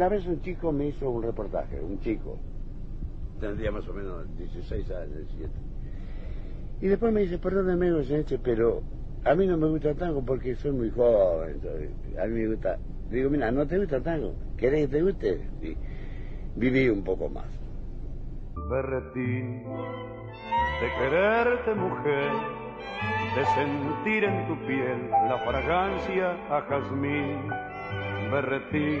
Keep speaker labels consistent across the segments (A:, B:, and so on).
A: una vez un chico me hizo un reportaje, un chico, tendría más o menos 16 años, 17. Y después me dice, perdóneme, pero a mí no me gusta tango porque soy muy joven. a mí me gusta. Digo, mira, ¿no te gusta tango? ¿Querés que te guste? Y viví un poco más.
B: Berretín, de quererte mujer, de sentir en tu piel la fragancia a jazmín. Berretín,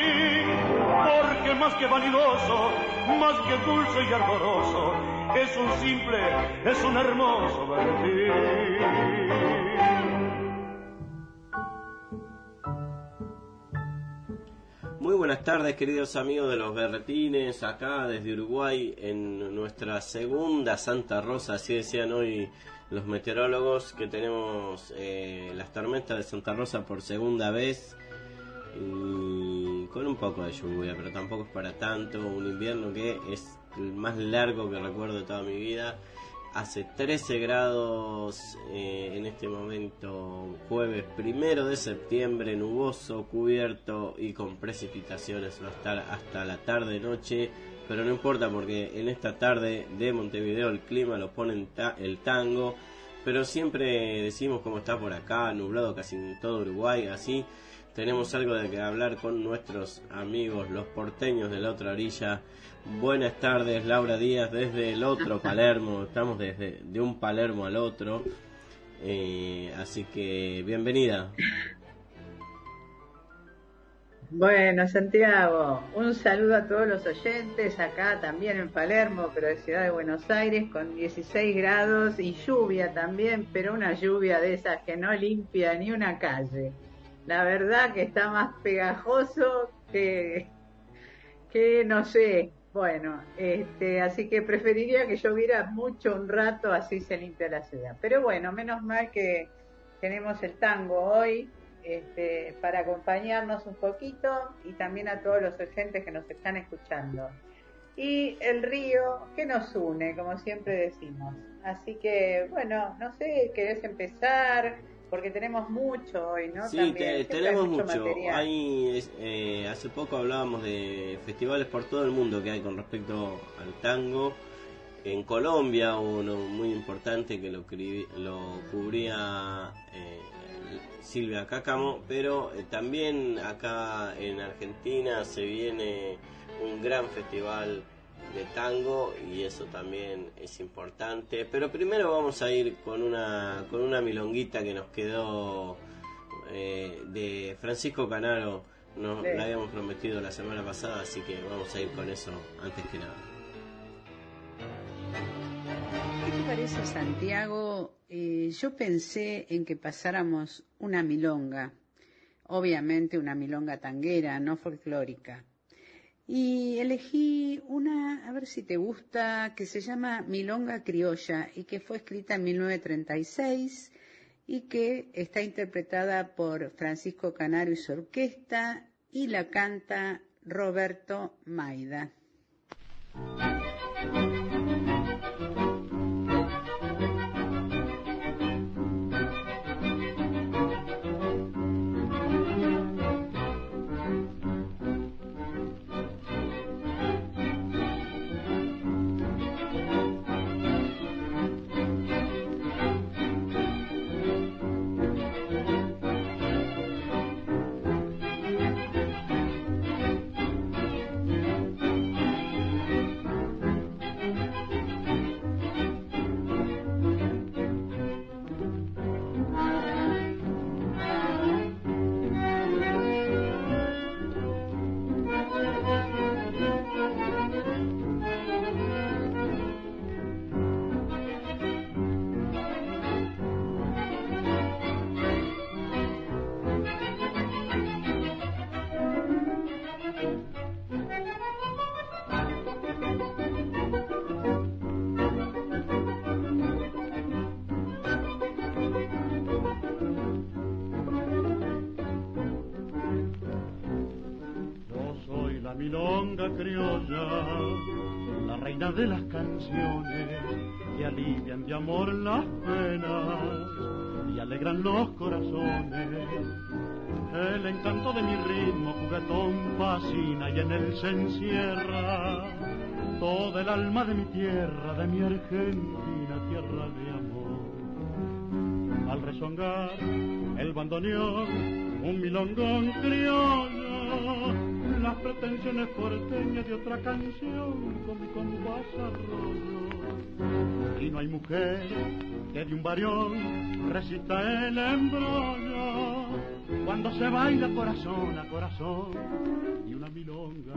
B: Porque más que vanidoso, más que dulce y ardoroso, es un simple, es un hermoso berretín.
C: Muy buenas tardes queridos amigos de los berretines, acá desde Uruguay en nuestra segunda Santa Rosa, así decían hoy los meteorólogos que tenemos eh, las tormentas de Santa Rosa por segunda vez con un poco de lluvia, pero tampoco es para tanto, un invierno que es el más largo que recuerdo de toda mi vida. Hace 13 grados eh, en este momento, jueves primero de septiembre, nuboso, cubierto y con precipitaciones va a estar hasta la tarde-noche. Pero no importa porque en esta tarde de Montevideo el clima lo pone el tango. Pero siempre decimos cómo está por acá, nublado casi en todo Uruguay, así tenemos algo de que hablar con nuestros amigos, los porteños de la otra orilla. Buenas tardes, Laura Díaz, desde el otro Palermo. Estamos desde de un Palermo al otro. Eh, así que bienvenida.
D: Bueno, Santiago, un saludo a todos los oyentes, acá también en Palermo, pero de Ciudad de Buenos Aires, con 16 grados y lluvia también, pero una lluvia de esas que no limpia ni una calle la verdad que está más pegajoso que, que no sé. Bueno, este, así que preferiría que lloviera mucho un rato, así se limpia la ciudad. Pero bueno, menos mal que tenemos el tango hoy este, para acompañarnos un poquito y también a todos los oyentes que nos están escuchando. Y el río que nos une, como siempre decimos. Así que, bueno, no sé, ¿querés empezar? porque tenemos mucho hoy, ¿no?
C: Sí, tenemos mucho. Hay, eh, hace poco hablábamos de festivales por todo el mundo que hay con respecto al tango. En Colombia uno muy importante que lo, lo cubría eh, Silvia Cácamo, pero eh, también acá en Argentina se viene un gran festival de tango y eso también es importante. Pero primero vamos a ir con una, con una milonguita que nos quedó eh, de Francisco Canaro No, la habíamos prometido la semana pasada, así que vamos a ir con eso antes que nada.
D: ¿Qué parece, Santiago? Eh, yo pensé en que pasáramos una milonga, obviamente una milonga tanguera, no folclórica. Y elegí una, a ver si te gusta, que se llama Milonga Criolla y que fue escrita en 1936 y que está interpretada por Francisco Canario y su orquesta y la canta Roberto Maida.
E: Canciones que alivian de amor las penas y alegran los corazones. El encanto de mi ritmo juguetón fascina y en él se encierra toda el alma de mi tierra, de mi Argentina, tierra de amor. Al rezongar el bandoneón, un milongón criollo las pretensiones porteñas de otra canción con mi compás arroyo. Y no hay mujer que de un varión resista el embrollo cuando se baila corazón a corazón y una milonga.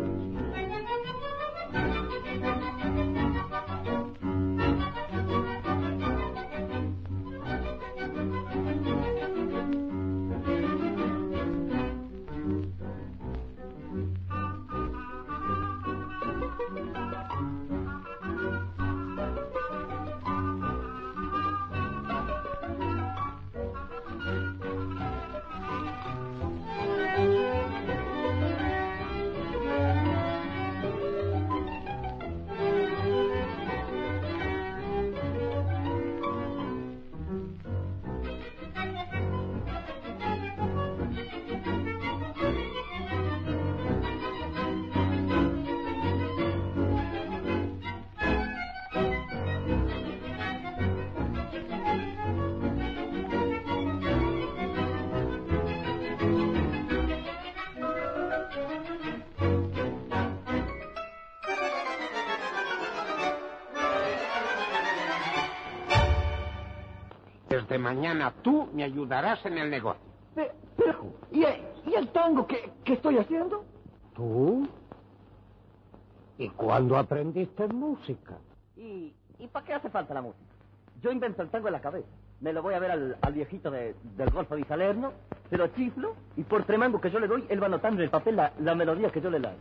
F: Mañana tú me ayudarás en el negocio.
G: Pero, ¿y, el tango ¿Qué estoy haciendo?
F: ¿Tú? ¿Y cuándo aprendiste música?
G: ¿Y, y para qué hace falta la música? Yo invento el tango en la cabeza. Me lo voy a ver al, viejito del Golfo de Salerno, se lo chiflo y por tremango que yo le doy, él va anotando en el papel la, la melodía que yo le doy.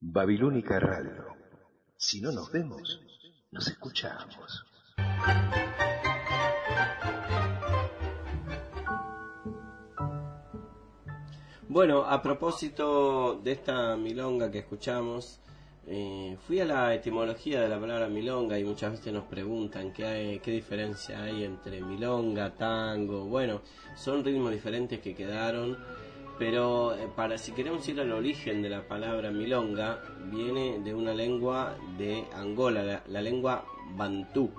H: Babilónica Radio. Si no nos vemos, nos escuchamos.
C: Bueno, a propósito de esta milonga que escuchamos, eh, fui a la etimología de la palabra milonga y muchas veces nos preguntan qué, qué diferencia hay entre milonga, tango. Bueno, son ritmos diferentes que quedaron, pero eh, para si queremos ir al origen de la palabra milonga, viene de una lengua de Angola, la, lengua bantú,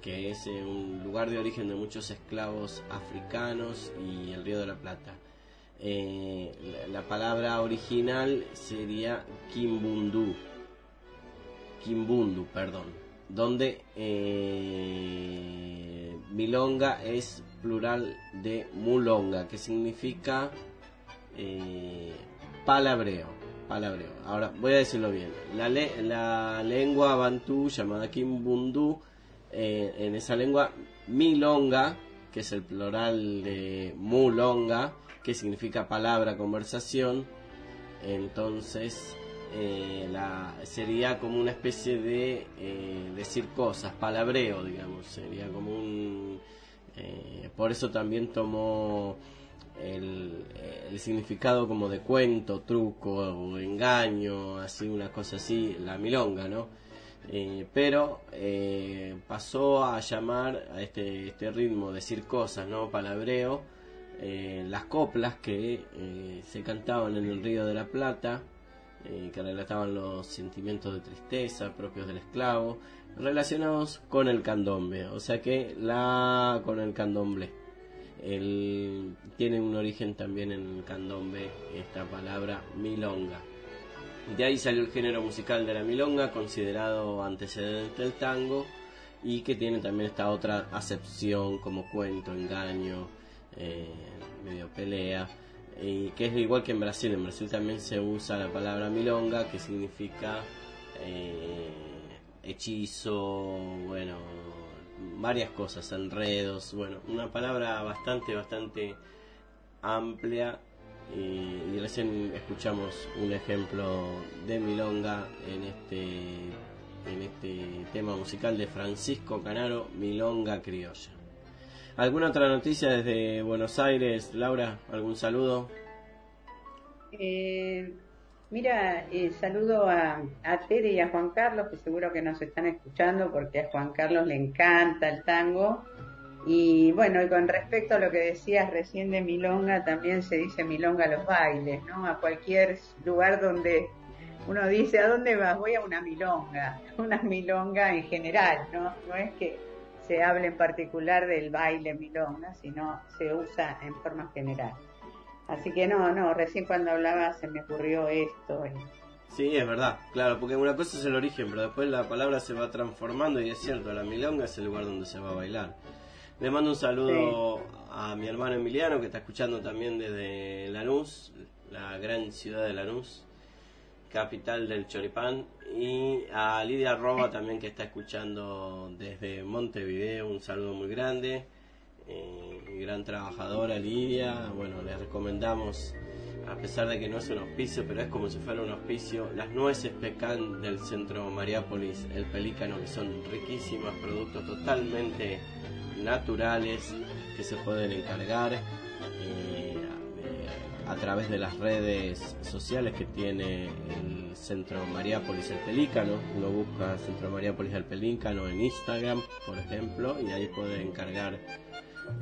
C: que es eh, un lugar de origen de muchos esclavos africanos y el Río de la Plata. Eh, la, palabra original sería Kimbundu, Kimbundu, perdón, donde eh, milonga es plural de mulonga, que significa eh, palabreo. Palabreo. Ahora voy a decirlo bien. La, le- la lengua bantú llamada Kimbundu, en esa lengua, milonga, que es el plural de mulonga, que significa palabra, conversación, entonces eh, la, sería como una especie de eh, decir cosas, palabreo, digamos, sería como un... eh, por eso también tomó el, el significado como de cuento, truco o engaño, así una cosa así, la milonga, ¿no? Pero pasó a llamar a este, este ritmo, decir cosas, ¿no? Palabreo, eh, las coplas que eh, se cantaban en el Río de la Plata, eh, que relataban los sentimientos de tristeza propios del esclavo, relacionados con el candombe, o sea que la con el candomblé. Tiene un origen también en el candombe esta palabra milonga. De ahí salió el género musical de la milonga, considerado antecedente del tango, y que tiene también esta otra acepción como cuento, engaño, eh, medio pelea, y que es igual que en Brasil. En Brasil también se usa la palabra milonga, que significa eh, hechizo, bueno, varias cosas, enredos, bueno, una palabra bastante, bastante amplia y, recién escuchamos un ejemplo de milonga en este en este tema musical de Francisco Canaro, Milonga Criolla. ¿Alguna otra noticia desde Buenos Aires, Laura? ¿Algún saludo?
D: Eh, mira, eh, saludo a, a Tere y a Juan Carlos, que seguro que nos están escuchando porque a Juan Carlos le encanta el tango. Y bueno, y con respecto a lo que decías recién de Milonga, también se dice Milonga a los bailes, ¿no? A cualquier lugar donde uno dice, ¿a dónde vas? Voy a una Milonga, una Milonga en general, ¿no? No es que se hable en particular del baile Milonga, sino se usa en forma general. Así que no, no, recién cuando hablaba se me ocurrió esto. y-
C: Sí, es verdad, claro, porque una cosa es el origen, pero después la palabra se va transformando y es cierto, la milonga es el lugar donde se va a bailar. Le mando un saludo a mi hermano Emiliano que está escuchando también desde Lanús, la gran ciudad de Lanús, capital del Choripán, y a Lidia Roba también que está escuchando desde Montevideo, un saludo muy grande, eh, gran trabajadora Lidia, bueno, le recomendamos a pesar de que no es un auspicio, pero es como si fuera un auspicio, las nueces pecan del centro Mariápolis, el pelícano, que son riquísimas, productos totalmente naturales que se pueden encargar. Eh, a, través de las redes sociales que tiene el centro Mariápolis, el pelícano. Uno busca centro Mariápolis, el pelícano en Instagram, por ejemplo, y ahí puede encargar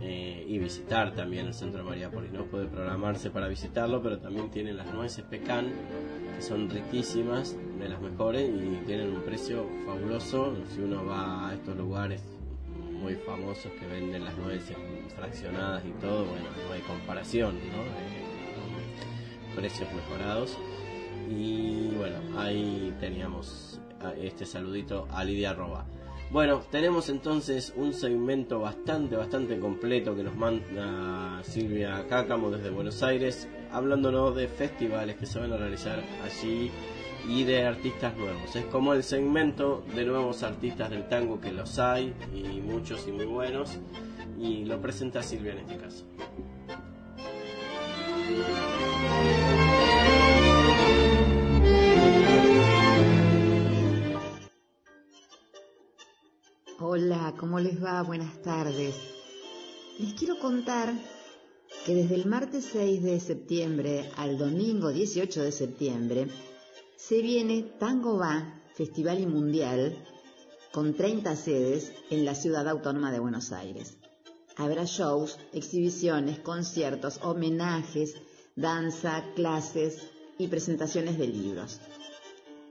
C: eh, y visitar también el centro Mariápolis, ¿no? Puede programarse para visitarlo, pero también tiene las nueces pecan, que son riquísimas, de las mejores, y tienen un precio fabuloso. Si uno va a estos lugares muy famosos que venden las nueces fraccionadas y todo, bueno, no hay comparación, ¿no? Eh, precios mejorados. Y bueno, ahí teníamos este saludito a Lidia Roba. Bueno, tenemos entonces un segmento bastante, bastante completo que nos manda Silvia Cácamo desde Buenos Aires, hablándonos de festivales que se van a realizar allí y de artistas nuevos. Es como el segmento de nuevos artistas del tango que los hay, y muchos y muy buenos, y lo presenta Silvia en este caso.
I: Hola, ¿cómo les va? Buenas tardes. Les quiero contar que desde el martes 6 de septiembre al domingo 18 de septiembre se viene Tango Va, Festival y Mundial, con 30 sedes en la ciudad autónoma de Buenos Aires. Habrá shows, exhibiciones, conciertos, homenajes, danza, clases y presentaciones de libros.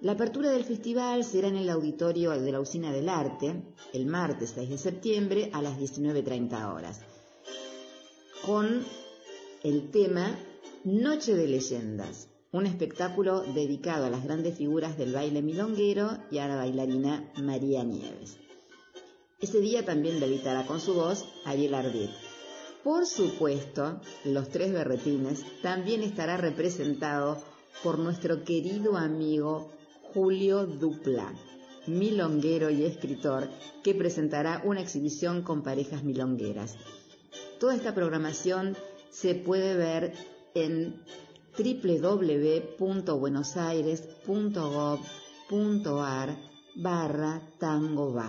I: La apertura del festival será en el auditorio de la Usina del Arte el martes 6 de septiembre a las 19.30 horas, con el tema Noche de Leyendas, un espectáculo dedicado a las grandes figuras del baile milonguero y a la bailarina María Nieves. Ese día también debitará con su voz Ariel Ardit. Por supuesto, los tres berretines también estará representado por nuestro querido amigo Julio Dupla, milonguero y escritor, que presentará una exhibición con parejas milongueras. Toda esta programación se puede ver en www.buenosaires.gov.ar barra tango.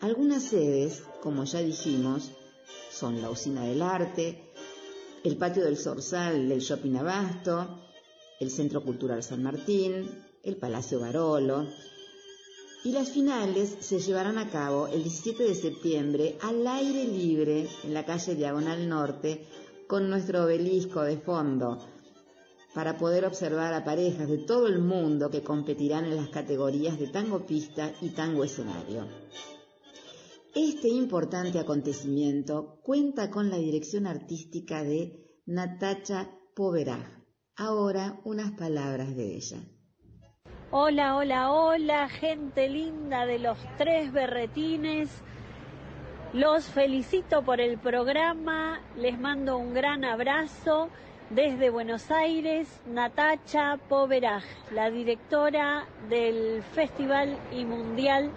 I: Algunas sedes, como ya dijimos, son la Usina del Arte, el Patio del Sorsal del Shopping Abasto, el Centro Cultural San Martín, el Palacio Barolo. Y las finales se llevarán a cabo el 17 de septiembre al aire libre en la calle Diagonal Norte con nuestro obelisco de fondo para poder observar a parejas de todo el mundo que competirán en las categorías de tango pista y tango escenario. Este importante acontecimiento cuenta con la dirección artística de Natacha Poveraj. Ahora unas palabras de ella.
J: Hola, hola, hola, gente linda de los tres berretines. Los felicito por el programa, les mando un gran abrazo desde Buenos Aires, Natacha Poveraj, la directora del Festival y Mundial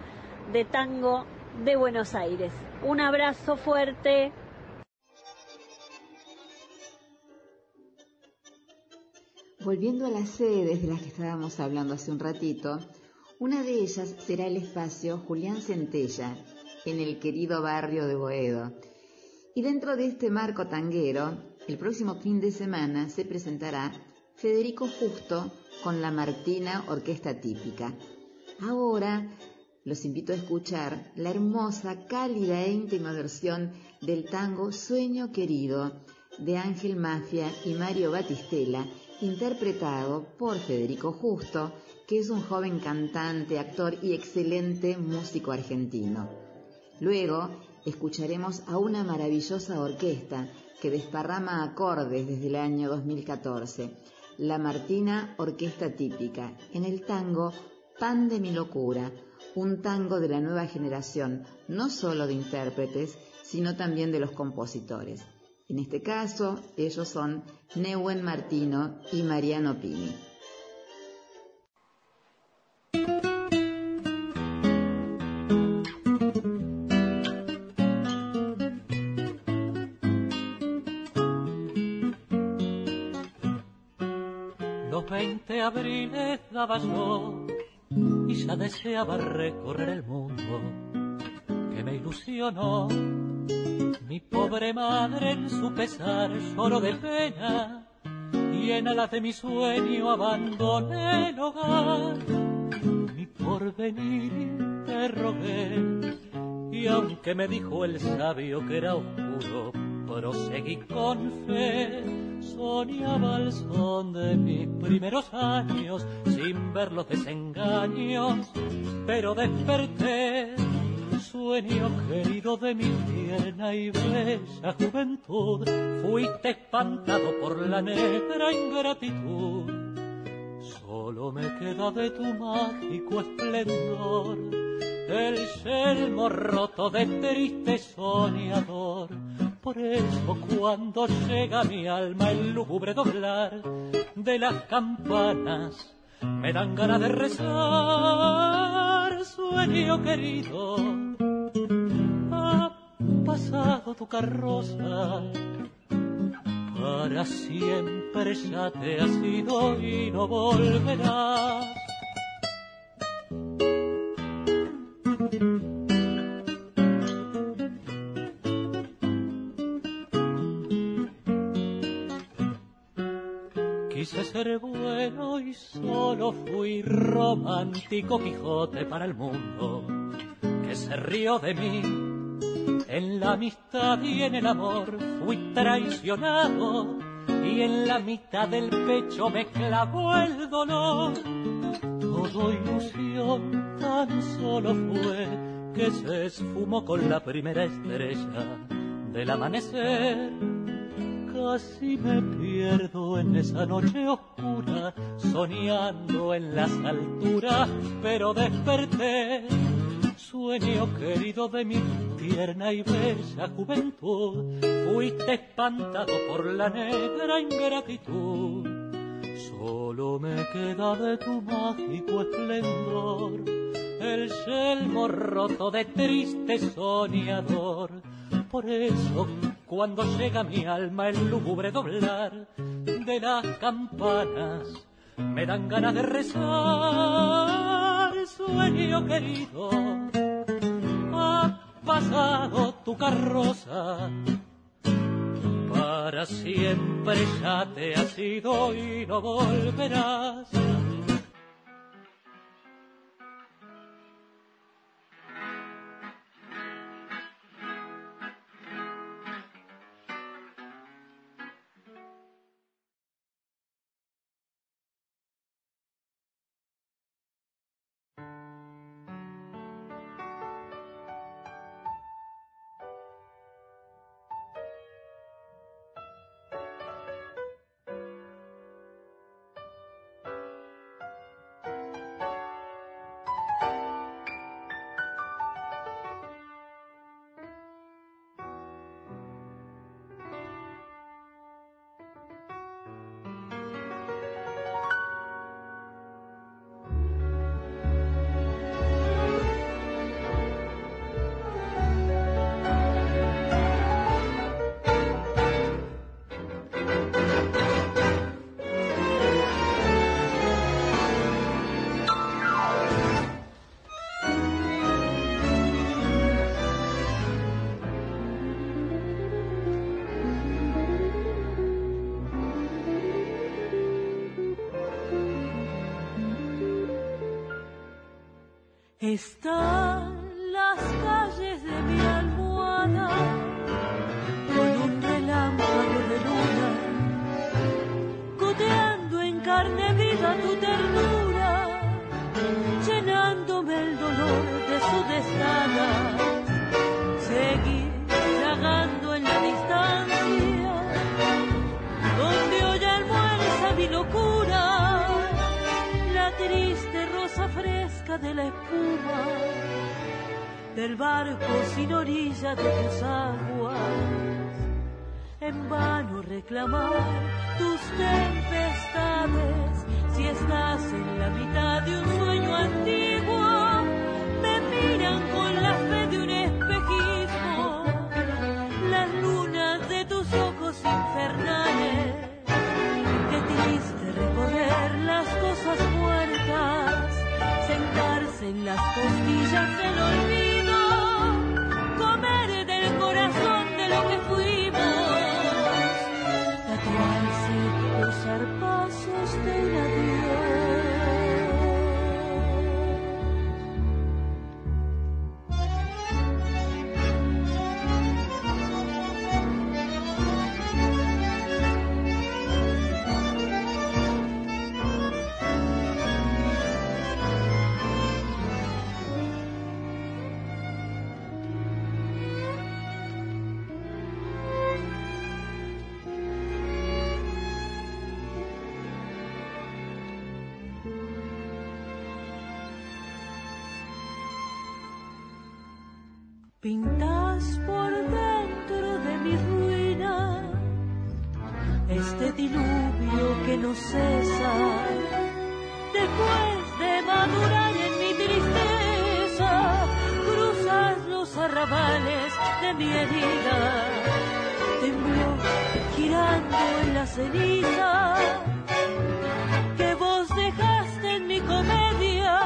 J: de Tango de Buenos Aires. Un abrazo fuerte.
I: Volviendo a las sedes de las que estábamos hablando hace un ratito, una de ellas será el espacio Julián Centella, en el querido barrio de Boedo. Y dentro de este marco tanguero, el próximo fin de semana se presentará Federico Justo con la Martina Orquesta Típica. Ahora los invito a escuchar la hermosa, cálida e íntima versión del tango Sueño Querido de Ángel Mafia y Mario Batistela interpretado por Federico Justo, que es un joven cantante, actor y excelente músico argentino. Luego escucharemos a una maravillosa orquesta que desparrama acordes desde el año 2014, la Martina Orquesta Típica, en el tango Pan de mi locura, un tango de la nueva generación, no solo de intérpretes, sino también de los compositores. En este caso, ellos son Neuen Martino y Mariano Pini.
K: Los 20 abriles daba yo y ya deseaba recorrer el mundo que me ilusionó mi pobre madre en su pesar lloró de pena y en alas de mi sueño abandoné el hogar. Mi porvenir interrogué y aunque me dijo el sabio que era oscuro, proseguí con fe. Soñaba el son de mis primeros años sin ver los desengaños, pero desperté sueño querido de mi tierna y bella juventud, fuiste espantado por la negra ingratitud. Solo me queda de tu mágico esplendor el yelmo roto de triste soñador. Por eso cuando llega mi alma el lúgubre doblar de las campanas, me dan ganas de rezar, sueño querido pasado tu carroza, para siempre ya te has ido y no volverás. Quise ser bueno y solo fui romántico Quijote para el mundo, que se rió de mí en la amistad y en el amor fui traicionado y en la mitad del pecho me clavó el dolor. Todo ilusión tan solo fue que se esfumó con la primera estrella del amanecer. Casi me pierdo en esa noche oscura, soñando en las alturas, pero desperté sueño querido de mi tierna y bella juventud, fuiste espantado por la negra ingratitud. Solo me queda de tu mágico esplendor el yelmo roto de triste soñador. Por eso, cuando llega mi alma el lúgubre doblar de las campanas, me dan ganas de rezar, sueño querido. Ha pasado tu carroza, para siempre ya te has ido y no volverás.
L: Están de tus aguas. En vano reclamar tus Después de madurar en mi tristeza, cruzas los arrabales de mi herida. Tembló girando en la ceniza que vos dejaste en mi comedia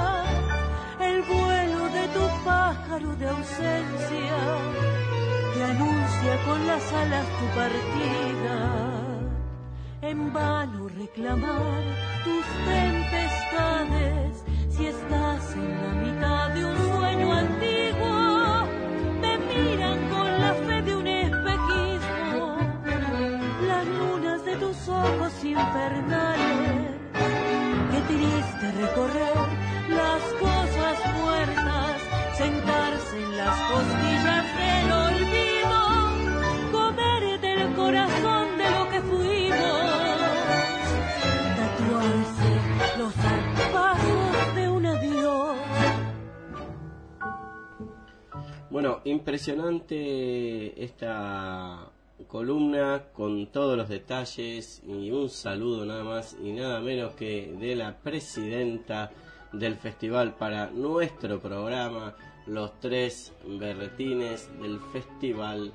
L: el vuelo de tu pájaro de ausencia que anuncia con las alas tu partida. En vano reclamar tus tempestades si estás en la mitad de un sueño antiguo. Me miran con la fe de un espejismo las lunas de tus ojos infernales. Qué triste recorrer las cosas muertas, sentarse en las costillas del olvido, comer del corazón
C: Bueno, impresionante esta columna con todos los detalles y un saludo nada más y nada menos que de la presidenta del festival para nuestro programa, los tres berretines del festival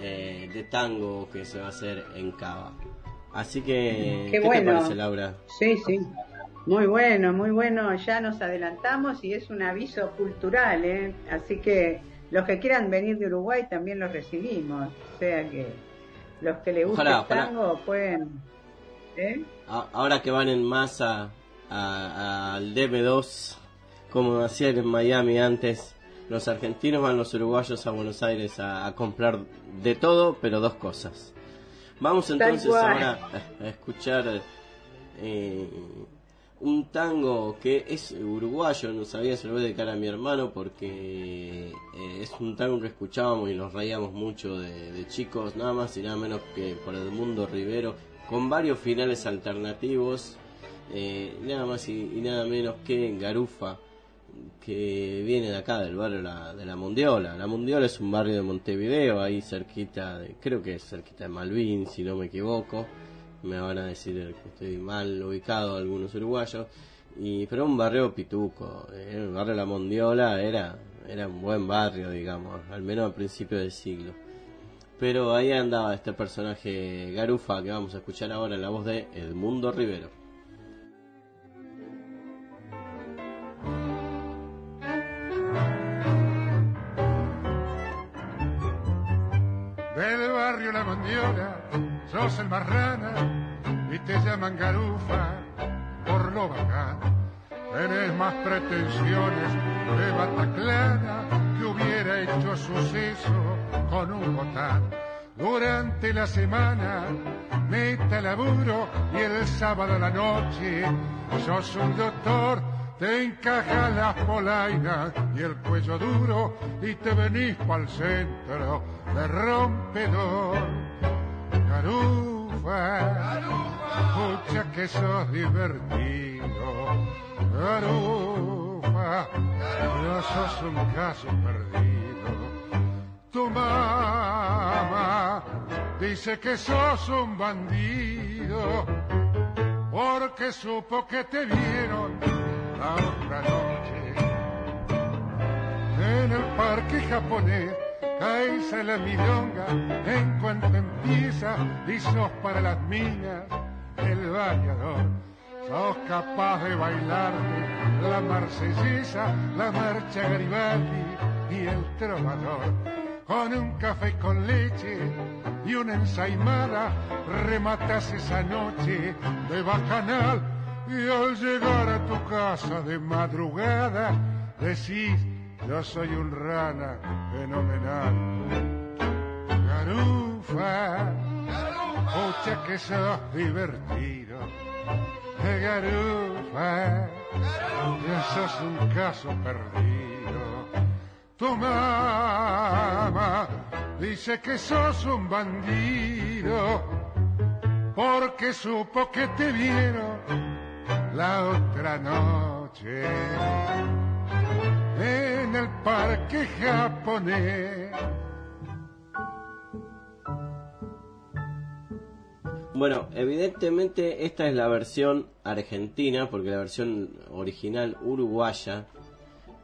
C: eh, de tango que se va a hacer en Cava. Así que,
D: Qué
C: ¿qué,
D: bueno.
C: te parece, Laura?
D: Sí, sí. Muy bueno, muy bueno. Ya nos adelantamos y es un aviso cultural, ¿eh? Así que los que quieran venir de Uruguay también los recibimos. O sea que los que les gusta el
C: ojalá.
D: tango pueden. ¿eh?
C: Ahora que van en masa al DM2, como hacían en Miami antes, los argentinos van los uruguayos a Buenos Aires a, a comprar de todo, pero dos cosas. Vamos entonces ahora a, a escuchar eh, un tango que es uruguayo, no sabía, se lo voy a dedicar a mi hermano porque eh, es un tango que escuchábamos y nos reíamos mucho de, de chicos, nada más y nada menos que por Edmundo Rivero, con varios finales alternativos, eh, nada más y, nada menos que Garufa, que viene de acá, del barrio de la Mondiola. La Mondiola es un barrio de Montevideo, ahí cerquita, de, creo que es cerquita de Malvin, si no me equivoco. Me van a decir que estoy mal ubicado algunos uruguayos. Y, pero un barrio pituco, eh, el barrio la Mondiola era, era un buen barrio, digamos, al menos a principios del siglo. Pero ahí andaba este personaje Garufa que vamos a escuchar ahora en la voz de Edmundo Rivero.
M: Del barrio La Mondiola, sos el marrana y te llaman garufa por lo bacán. Tenés más pretensiones de Bataclana que hubiera hecho suceso con un botán. Durante la semana, meta laburo y el sábado a la noche sos un doctor te encaja las polainas y el cuello duro y te venís pa'l centro de rompedor. Garufa, escucha que sos divertido. Garufa, no sos un caso perdido. Tu mamá dice que sos un bandido porque supo que te vieron la otra noche en el parque japonés. Caes a la milonga en cuanto empieza y sos para las minas el bañador. Sos capaz de bailarme la marsellesa, la marcha Garibaldi y el trovador. Con un café con leche y una ensaimada rematas esa noche de bacanal y al llegar a tu casa de madrugada decís yo soy un rana fenomenal. Garufa, escucha que sos divertido. Garufa, ya sos un caso perdido. Tu mamá dice que sos un bandido porque supo que te vieron la otra noche en el parque japonés.
C: Bueno, evidentemente esta es la versión argentina, porque la versión original uruguaya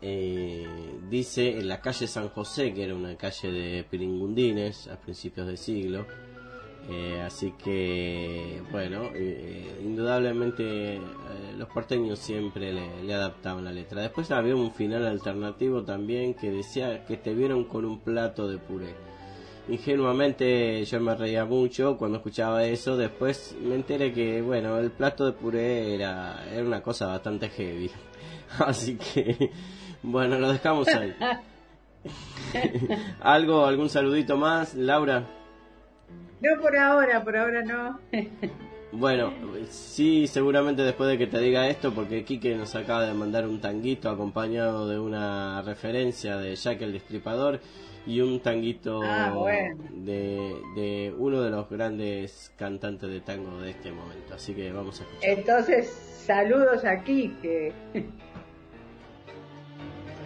C: eh, dice en la calle San José, que era una calle de piringundines a principios de siglo. Eh, así que, bueno, eh, indudablemente eh, los porteños siempre le, le adaptaban la letra. Después había un final alternativo también que decía que te vieron con un plato de puré ingenuamente yo me reía mucho cuando escuchaba eso. Después me enteré que, bueno, el plato de puré era, era una cosa bastante heavy. Así que, bueno, lo dejamos ahí. ¿Algo, algún saludito más, Laura?
D: No por ahora, por ahora no.
C: Bueno, sí, seguramente después de que te diga esto, porque Quique nos acaba de mandar un tanguito acompañado de una referencia de Jack el Destripador y un tanguito
D: Ah, bueno.
C: de, de uno de los grandes cantantes de tango de este momento. Así que vamos a escuchar.
D: Entonces, saludos aquí que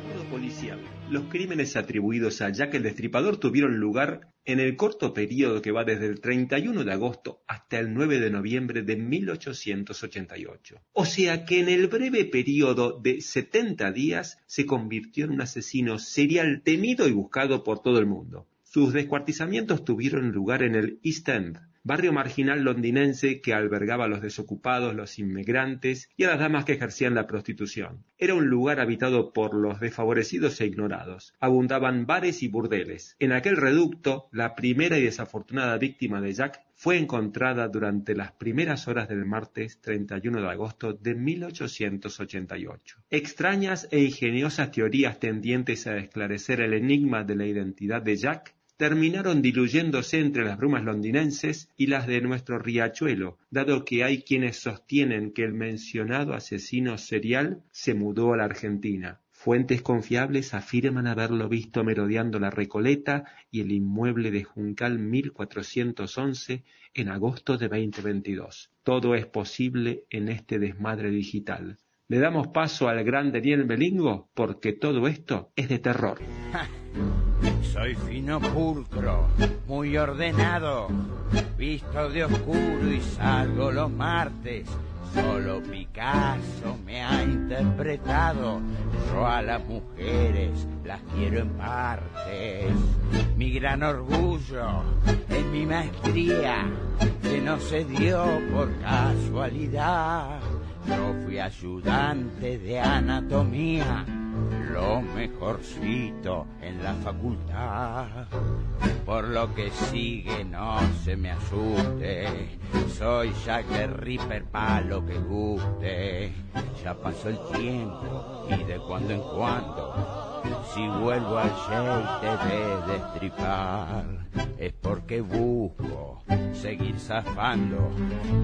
N: Saludo policial. Los crímenes atribuidos a Jack el Destripador tuvieron lugar en el corto periodo que va desde el 31 de agosto hasta el 9 de noviembre de 1888. O sea que en el breve periodo de 70 días se convirtió en un asesino serial temido y buscado por todo el mundo. Sus descuartizamientos tuvieron lugar en el East End, barrio marginal londinense que albergaba a los desocupados, los inmigrantes y a las damas que ejercían la prostitución. Era un lugar habitado por los desfavorecidos e ignorados. Abundaban bares y burdeles. En aquel reducto, la primera y desafortunada víctima de Jack fue encontrada durante las primeras horas del martes 31 de agosto de 1888. Extrañas e ingeniosas teorías tendientes a esclarecer el enigma de la identidad de Jack terminaron diluyéndose entre las brumas londinenses y las de nuestro riachuelo, dado que hay quienes sostienen que el mencionado asesino serial se mudó a la Argentina. Fuentes confiables afirman haberlo visto merodeando la Recoleta y el inmueble de Juncal 1411 en agosto de 2022. Todo es posible en este desmadre digital. Le damos paso al gran Daniel Belingo porque todo esto es de terror.
O: Soy fino pulcro, muy ordenado, visto de oscuro y salgo los martes. Solo Picasso me ha interpretado, yo a las mujeres las quiero en partes. Mi gran orgullo en mi maestría, que no se dio por casualidad. Yo fui ayudante de anatomía lo mejorcito en la facultad. Por lo que sigue no se me asuste, soy Jack the Ripper pa' lo que guste. Ya pasó el tiempo y de cuando en cuando, si vuelvo al shake de destripar, es porque busco seguir zafando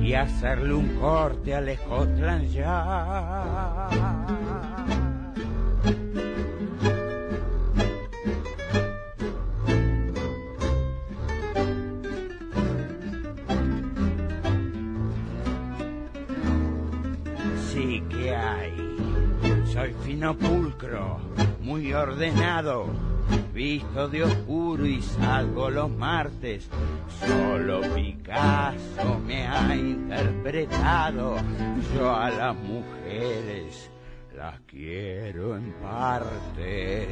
O: y hacerle un corte al Scotland ya. Fino pulcro, muy ordenado, visto de oscuro y salgo los martes. Solo Picasso me ha interpretado. Yo a las mujeres las quiero en partes.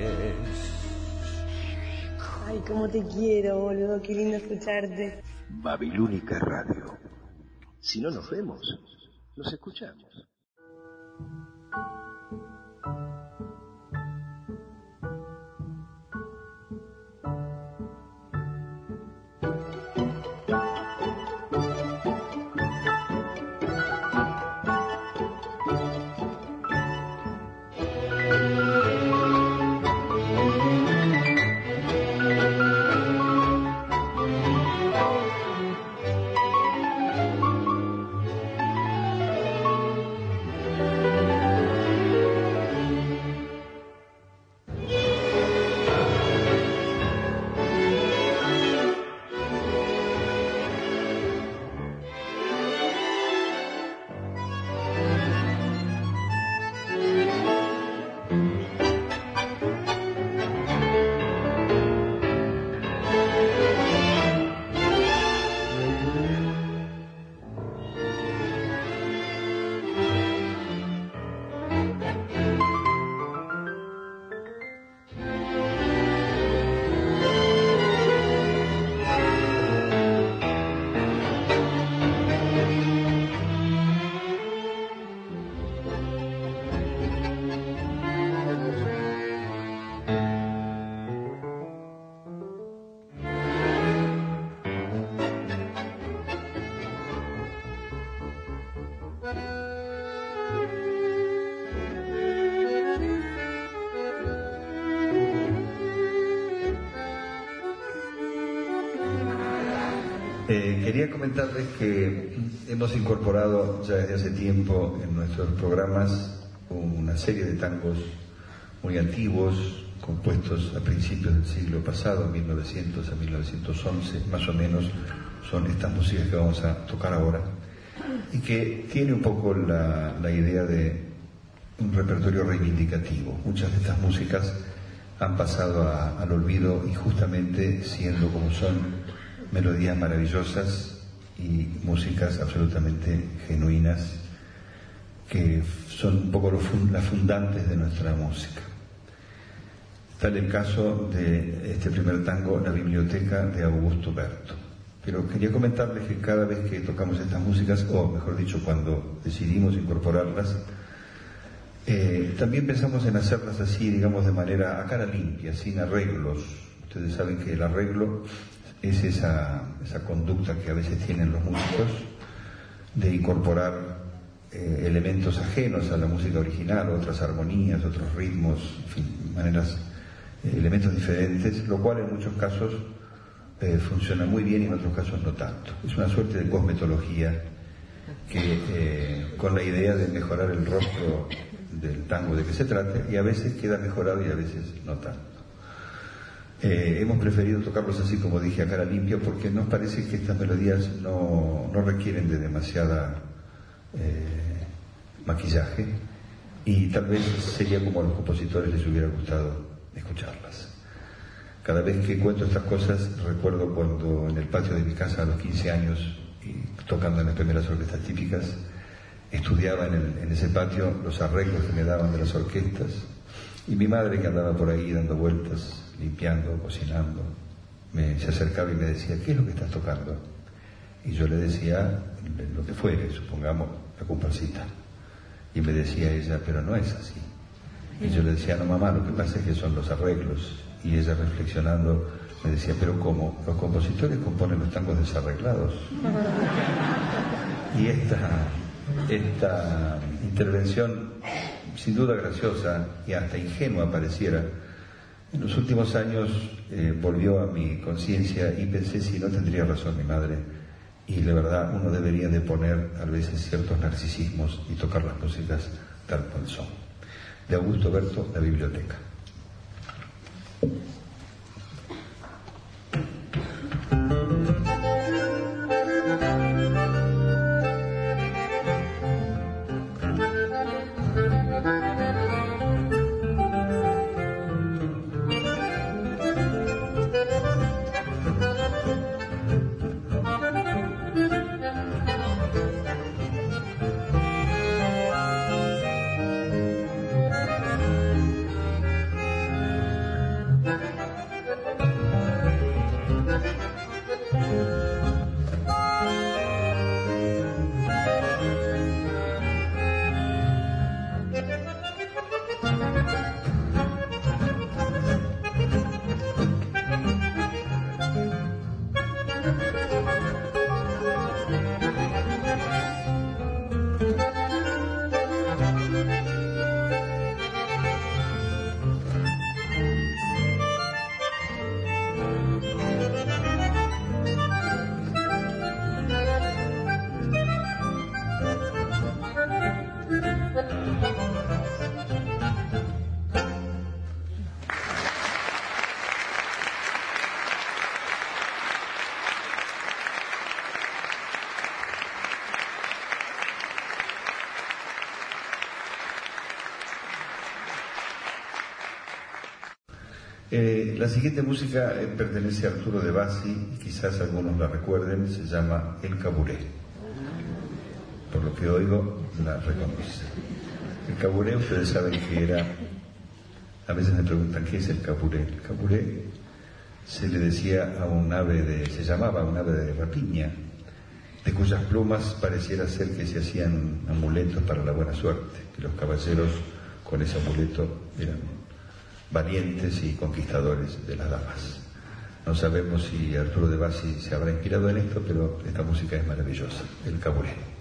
P: Ay, cómo te quiero, boludo. Qué lindo escucharte.
H: Babilónica Radio. Si no nos vemos, nos escuchamos.
Q: Quería comentarles que hemos incorporado ya desde hace tiempo en nuestros programas una serie de tangos muy antiguos, compuestos a principios del siglo pasado, 1900 a 1911, más o menos, son estas músicas que vamos a tocar ahora, y que tiene un poco la, idea de un repertorio reivindicativo. Muchas de estas músicas han pasado al olvido y justamente siendo como son melodías maravillosas y músicas absolutamente genuinas que son un poco las fundantes de nuestra música. Tal el caso de este primer tango, La Biblioteca de Augusto Berto. Pero quería comentarles que cada vez que tocamos estas músicas, o mejor dicho, cuando decidimos incorporarlas, eh, también pensamos en hacerlas así, digamos, de manera a cara limpia, sin arreglos. Ustedes saben que el arreglo es esa, esa conducta que a veces tienen los músicos de incorporar eh, elementos ajenos a la música original, otras armonías, otros ritmos, en fin, maneras, eh, elementos diferentes, lo cual en muchos casos eh, funciona muy bien y en otros casos no tanto. Es una suerte de cosmetología que con la idea de mejorar el rostro del tango de que se trate y a veces queda mejorado y a veces no tanto. Eh, hemos preferido tocarlos así como dije a cara limpia porque nos parece que estas melodías no, no requieren de demasiada eh, maquillaje y tal vez sería como a los compositores les hubiera gustado escucharlas. Cada vez que cuento estas cosas recuerdo cuando en el patio de mi casa a los 15 años tocando en las primeras orquestas típicas estudiaba en, en ese patio los arreglos que me daban de las orquestas y mi madre que andaba por ahí dando vueltas, limpiando, cocinando, me, se acercaba y me decía, ¿qué es lo que estás tocando? Y yo le decía lo que fuere, supongamos, la comparsita. Y me decía ella, pero no es así. Y yo le decía, no mamá, lo que pasa es que son los arreglos. Y ella reflexionando me decía, pero ¿cómo? Los compositores componen los tangos desarreglados. Y esta, esta intervención, sin duda graciosa y hasta ingenua pareciera, en los últimos años eh, volvió a mi conciencia y pensé si no tendría razón mi madre. Y la verdad, uno debería de poner a veces ciertos narcisismos y tocar las músicas tal cual son. De Augusto Berto, La Biblioteca. Eh, la siguiente música eh, pertenece a Arturo de Bassi, quizás algunos la recuerden, se llama El Caburé. Por lo que oigo, la reconoce. El caburé, ustedes saben que era, a veces me preguntan qué es el caburé. El caburé se le decía a un ave de, se llamaba un ave de rapiña, de cuyas plumas pareciera ser que se hacían amuletos para la buena suerte, que los caballeros con ese amuleto eran valientes y conquistadores de las damas. No sabemos si Arturo de Bassi se habrá inspirado en esto, pero esta música es maravillosa, el caburé.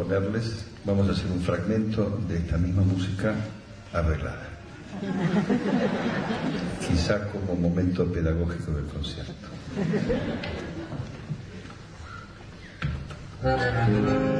Q: Proponerles, vamos a hacer un fragmento de esta misma música arreglada. Quizá como momento pedagógico del concierto.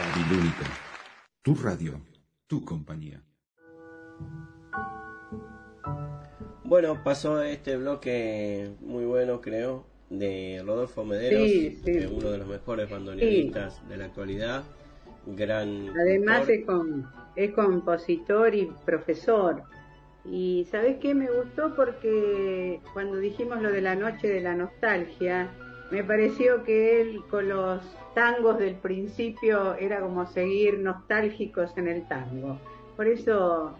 N: Babilónica. Tu radio, tu compañía.
C: Bueno, pasó este bloque muy bueno, creo, de Rodolfo Mederos,
D: Sí, sí.
C: uno de los mejores bandoneonistas de la actualidad. Gran
D: Además es, com- es compositor y profesor. Y ¿sabes qué? Me gustó porque cuando dijimos lo de la noche de la nostalgia, me pareció que él con los tangos del principio era como seguir nostálgicos en el tango. Por eso,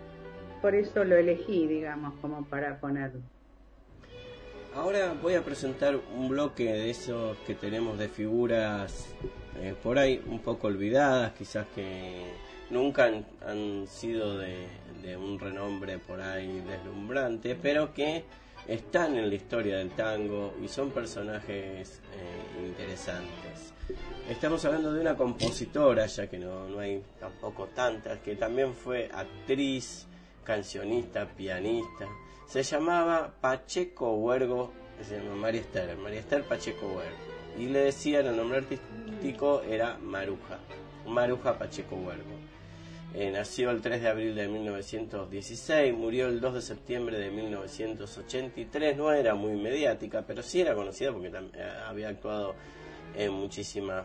D: por eso lo elegí, digamos, como para ponerlo.
C: Ahora voy a presentar un bloque de esos que tenemos de figuras eh, por ahí un poco olvidadas, quizás que nunca han, sido de, de un renombre por ahí deslumbrante, pero que están en la historia del tango y son personajes eh, interesantes. Estamos hablando de una compositora, ya que no, no hay tampoco tantas, que también fue actriz, cancionista, pianista. Se llamaba Pacheco Huergo, se llama María Esther, María Esther Pacheco Huergo. Y le decían, el nombre artístico era Maruja, Maruja Pacheco Huergo. Eh, nació el 3 de abril de 1916, murió el 2 de septiembre de 1983. No era muy mediática, pero sí era conocida porque eh, había actuado en muchísimas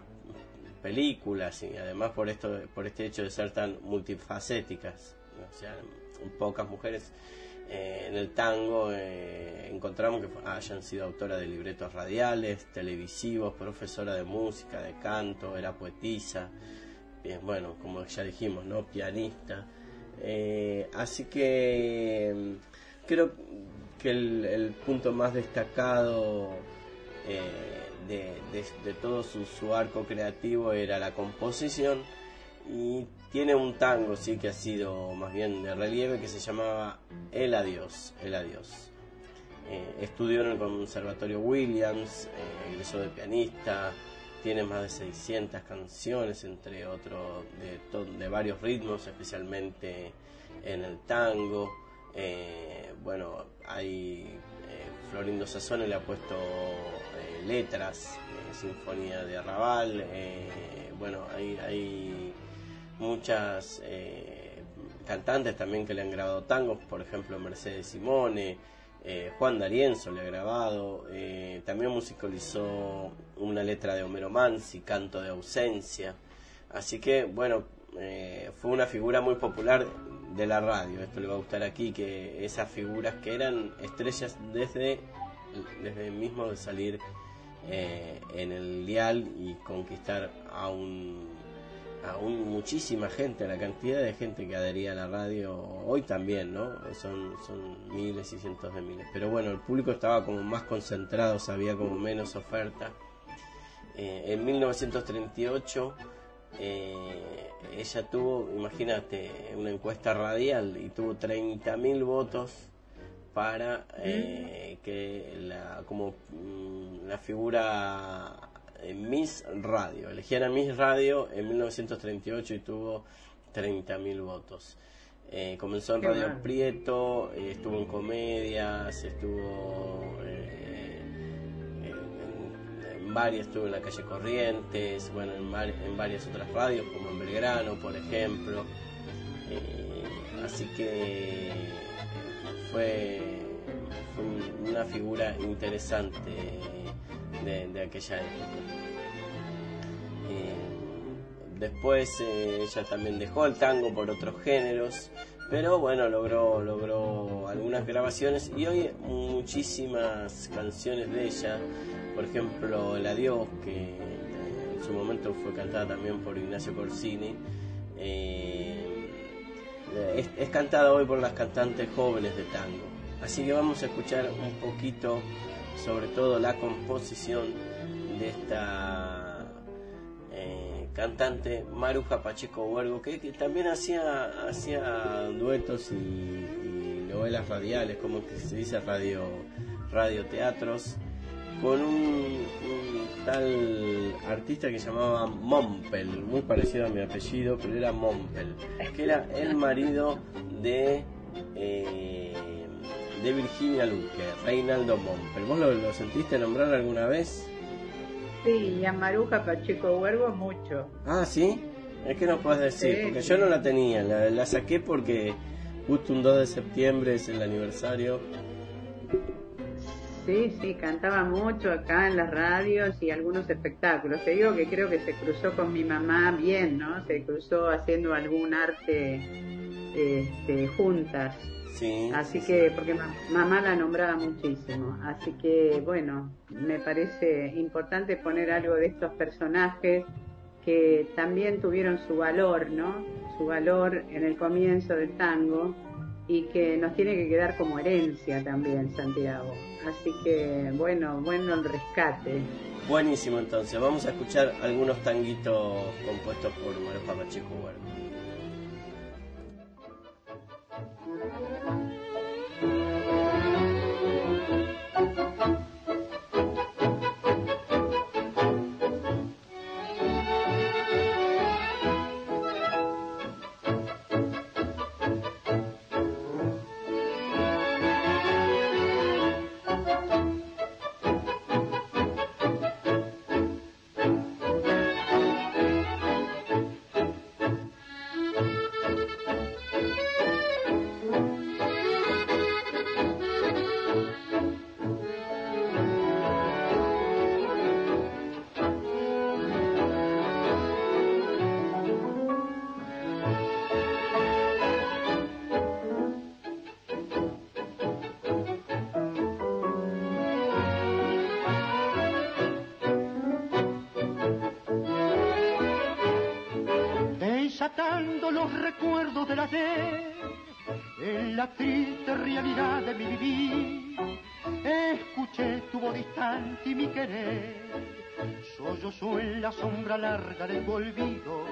C: películas y además por esto por este hecho de ser tan multifacéticas. O sea, pocas mujeres eh, en el tango encontramos que hayan sido autora de libretos radiales, televisivos, profesora de música, de canto, era poetisa, bueno, como ya dijimos, ¿no? Pianista. Eh, así que mm, creo que el, punto más destacado eh, de, de- todo su, arco creativo era la composición y tiene un tango, sí, que ha sido más bien de relieve, que se llamaba El Adiós, El Adiós. Eh, estudió en el Conservatorio Williams, egresó de pianista, tiene más de 600 canciones, entre otros, de, de varios ritmos, especialmente en el tango. Eh, bueno, hay Florindo Sassone le ha puesto letras, Sinfonía de Arrabal, bueno, hay, hay muchas cantantes también que le han grabado tangos, por ejemplo Mercedes Simone, eh, Juan D'Arienzo le ha grabado, eh, también musicalizó una letra de Homero Mansi, Canto de Ausencia, así que bueno, eh, fue una figura muy popular de la radio, esto le va a gustar aquí, que esas figuras que eran estrellas desde, desde mismo de salir en el dial y conquistar a un aún muchísima gente, la cantidad de gente que adhería a la radio hoy también, ¿no? Son, son miles y cientos de miles. Pero bueno, el público estaba como más concentrado, había como menos oferta. Eh, en 1938 eh, ella tuvo, imagínate, una encuesta radial y tuvo 30.000 votos para eh, que la, como mm, la figura Miss Radio. Elegían a Miss Radio en 1938 y tuvo 30.000 votos. Eh, comenzó en Radio Prieto, eh, estuvo en comedias, estuvo eh, en, varias, estuvo en la calle Corrientes, bueno, en, varias otras radios, como en Belgrano, por ejemplo. así que fue, fue una figura interesante de, aquella época. Eh, después eh, ella también dejó el tango por otros géneros, pero bueno, logró, logró algunas grabaciones y hoy muchísimas canciones de ella, por ejemplo El Adiós, que en su momento fue cantada también por Ignacio Corsini, eh, es cantada hoy por las cantantes jóvenes de tango. Así que vamos a escuchar un poquito sobre todo la composición de esta eh, cantante Maruja Pacheco Huergo, que, también hacía, hacía duetos y, novelas radiales, como que se dice radio, radioteatros, con un, tal artista que se llamaba Mompel, muy parecido a mi apellido, pero era Mompel, que era el marido de... Eh, de Virginia Luque, Reinaldo Mompel. ¿Vos lo, sentiste nombrar alguna vez?
D: Sí, y a Maruja Pacheco Huergo mucho.
C: Ah, ¿sí? Es que no puedes decir, porque yo no la tenía, la, saqué porque justo un 2 de septiembre es el aniversario.
D: Sí, sí, cantaba mucho acá en las radios y algunos espectáculos. Te digo que creo que se cruzó con mi mamá bien, ¿no? Se cruzó haciendo algún arte este, juntas. Así que, porque mamá la nombraba muchísimo. Así que, bueno, me parece importante poner algo de estos personajes que también tuvieron su valor, ¿no? Su valor en el comienzo del tango y que nos tiene que quedar como herencia también, Santiago. Así que, bueno, bueno el rescate.
C: Buenísimo, entonces. Vamos a escuchar algunos tanguitos compuestos por Maruja Pacheco Huerta.
R: Sombra larga del olvido,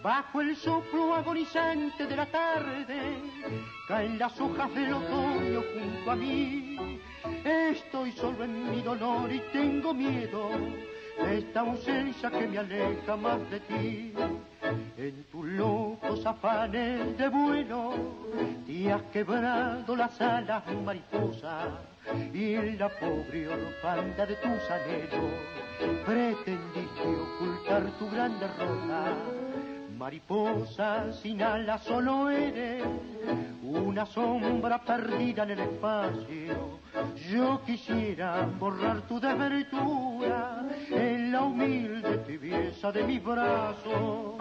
R: Bajo el soplo agonizante de la tarde, caen las hojas del otoño junto a mí. Estoy solo en mi dolor y tengo miedo esta ausencia que me aleja más de ti. En tus locos afanes de vuelo, te has quebrado las alas mariposa y en la pobre orfanda de tus anhelos pretendiste ocultar tu gran derrota. Mariposa sin alas solo eres una sombra perdida en el espacio. Yo quisiera borrar tu desventura en la humilde tibieza de mi brazo.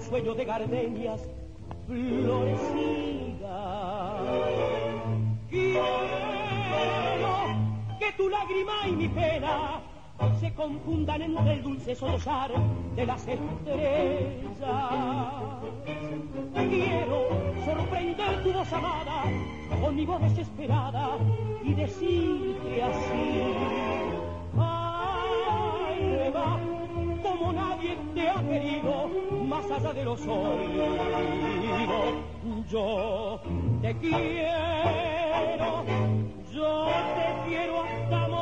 S: Sueño de gardenias florecidas. Quiero que tu lágrima y mi pena se confundan entre el dulce sollozar de las estrellas. Quiero sorprender tu voz amada con mi voz desesperada y decirte así. Ay, va, como nadie te ha querido, más allá de los oídos. Yo te quiero, yo te quiero hasta morir.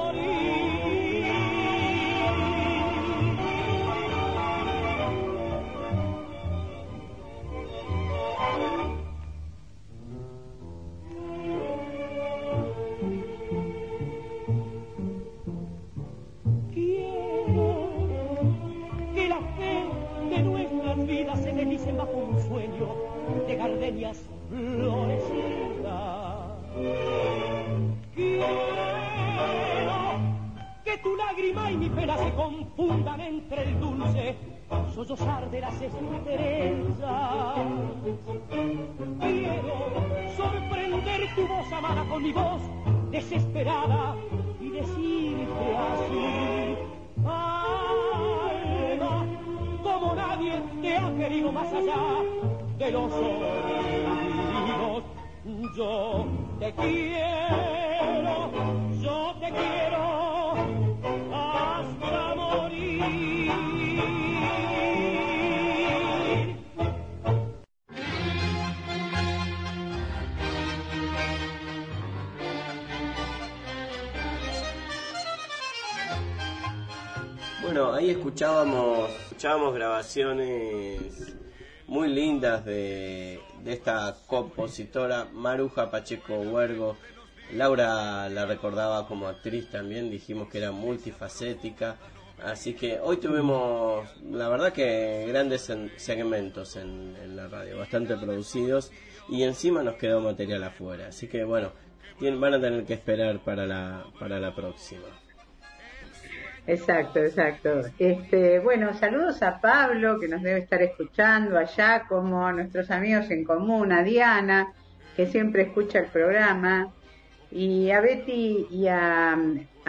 S: Lágrima y mi pena se confundan entre el dulce sollozar de las estrellas. Quiero sorprender tu voz amada con mi voz desesperada y decirte así. Alma, como nadie te ha querido más allá de los oídos. Yo te quiero, yo te quiero
C: ahí escuchábamos, escuchábamos grabaciones muy lindas de, de esta compositora Maruja Pacheco Huergo. Laura la recordaba como actriz también, dijimos que era multifacética. Así que hoy tuvimos, la verdad que grandes en- segmentos en, la radio, bastante producidos y encima nos quedó material afuera. Así que bueno, van a tener que esperar para la, para la próxima.
D: Exacto, exacto. Este, bueno, saludos a Pablo que nos debe estar escuchando, allá como a nuestros amigos en común, a Diana que siempre escucha el programa y a Betty y a,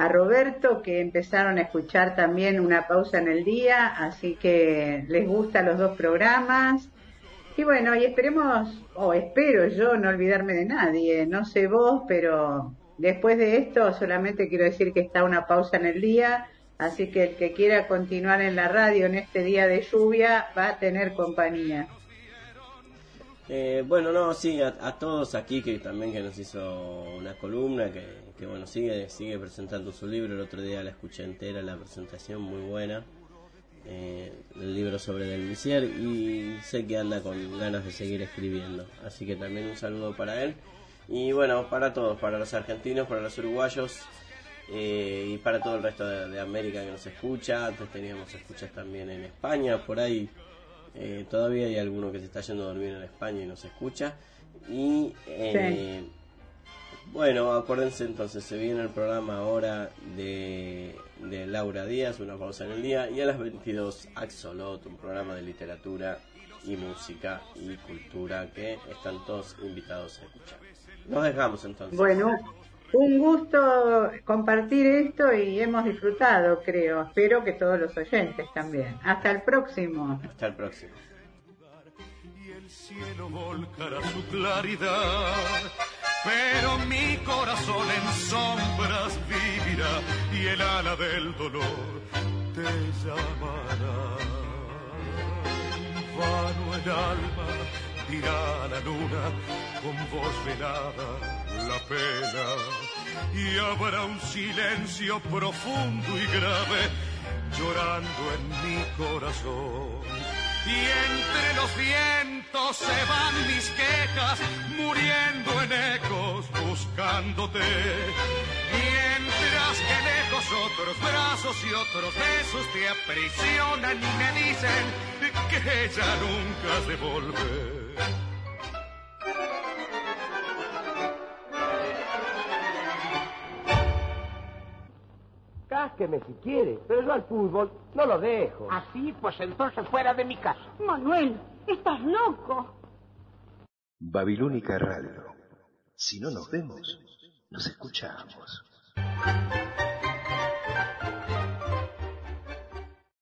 D: Roberto que empezaron a escuchar también una pausa en el día, así que les gustan los dos programas. Y bueno, y esperemos, o espero yo no olvidarme de nadie, no sé vos, pero después de esto solamente quiero decir que está una pausa en el día, así que el que quiera continuar en la radio en este día de lluvia va a tener compañía.
C: Eh, bueno, no, sí, a, todos aquí que también que nos hizo una columna, que, que, bueno, sigue, sigue presentando su libro, el otro día la escuché entera, la presentación muy buena, eh, el libro sobre Del Visier y sé que anda con ganas de seguir escribiendo, así que también un saludo para él. Y bueno, para todos, para los argentinos, para los uruguayos eh, y para todo el resto de, de América que nos escucha, antes teníamos escuchas también en España, por ahí eh, todavía hay alguno que se está yendo a dormir en España y no se escucha. Y eh, bueno, acuérdense entonces, se viene el programa ahora de, de Laura Díaz, una pausa en el día, y a las 22 Axolot, un programa de literatura y música y cultura que están todos invitados a escuchar. Nos dejamos entonces.
D: Bueno, un gusto compartir esto y hemos disfrutado, creo. Espero que todos los oyentes también. Hasta el próximo.
C: Hasta el próximo.
B: Y el cielo volcará su claridad, pero mi corazón en sombras vivirá y el ala del dolor te llamará. Vano el alma dirá a la luna con voz velada la pena y habrá un silencio profundo y grave llorando en mi corazón. Y entre los vientos se van mis quejas, muriendo en ecos, buscándote. Mientras que lejos otros brazos y otros besos te aprisionan y me dicen que ya nunca se volver.
F: Cásqueme si quiere, pero yo al fútbol no lo dejo.
T: Así, pues entonces fuera de mi casa.
L: Manuel, estás loco.
H: Babilónica Radio. Si no nos vemos, nos escuchamos.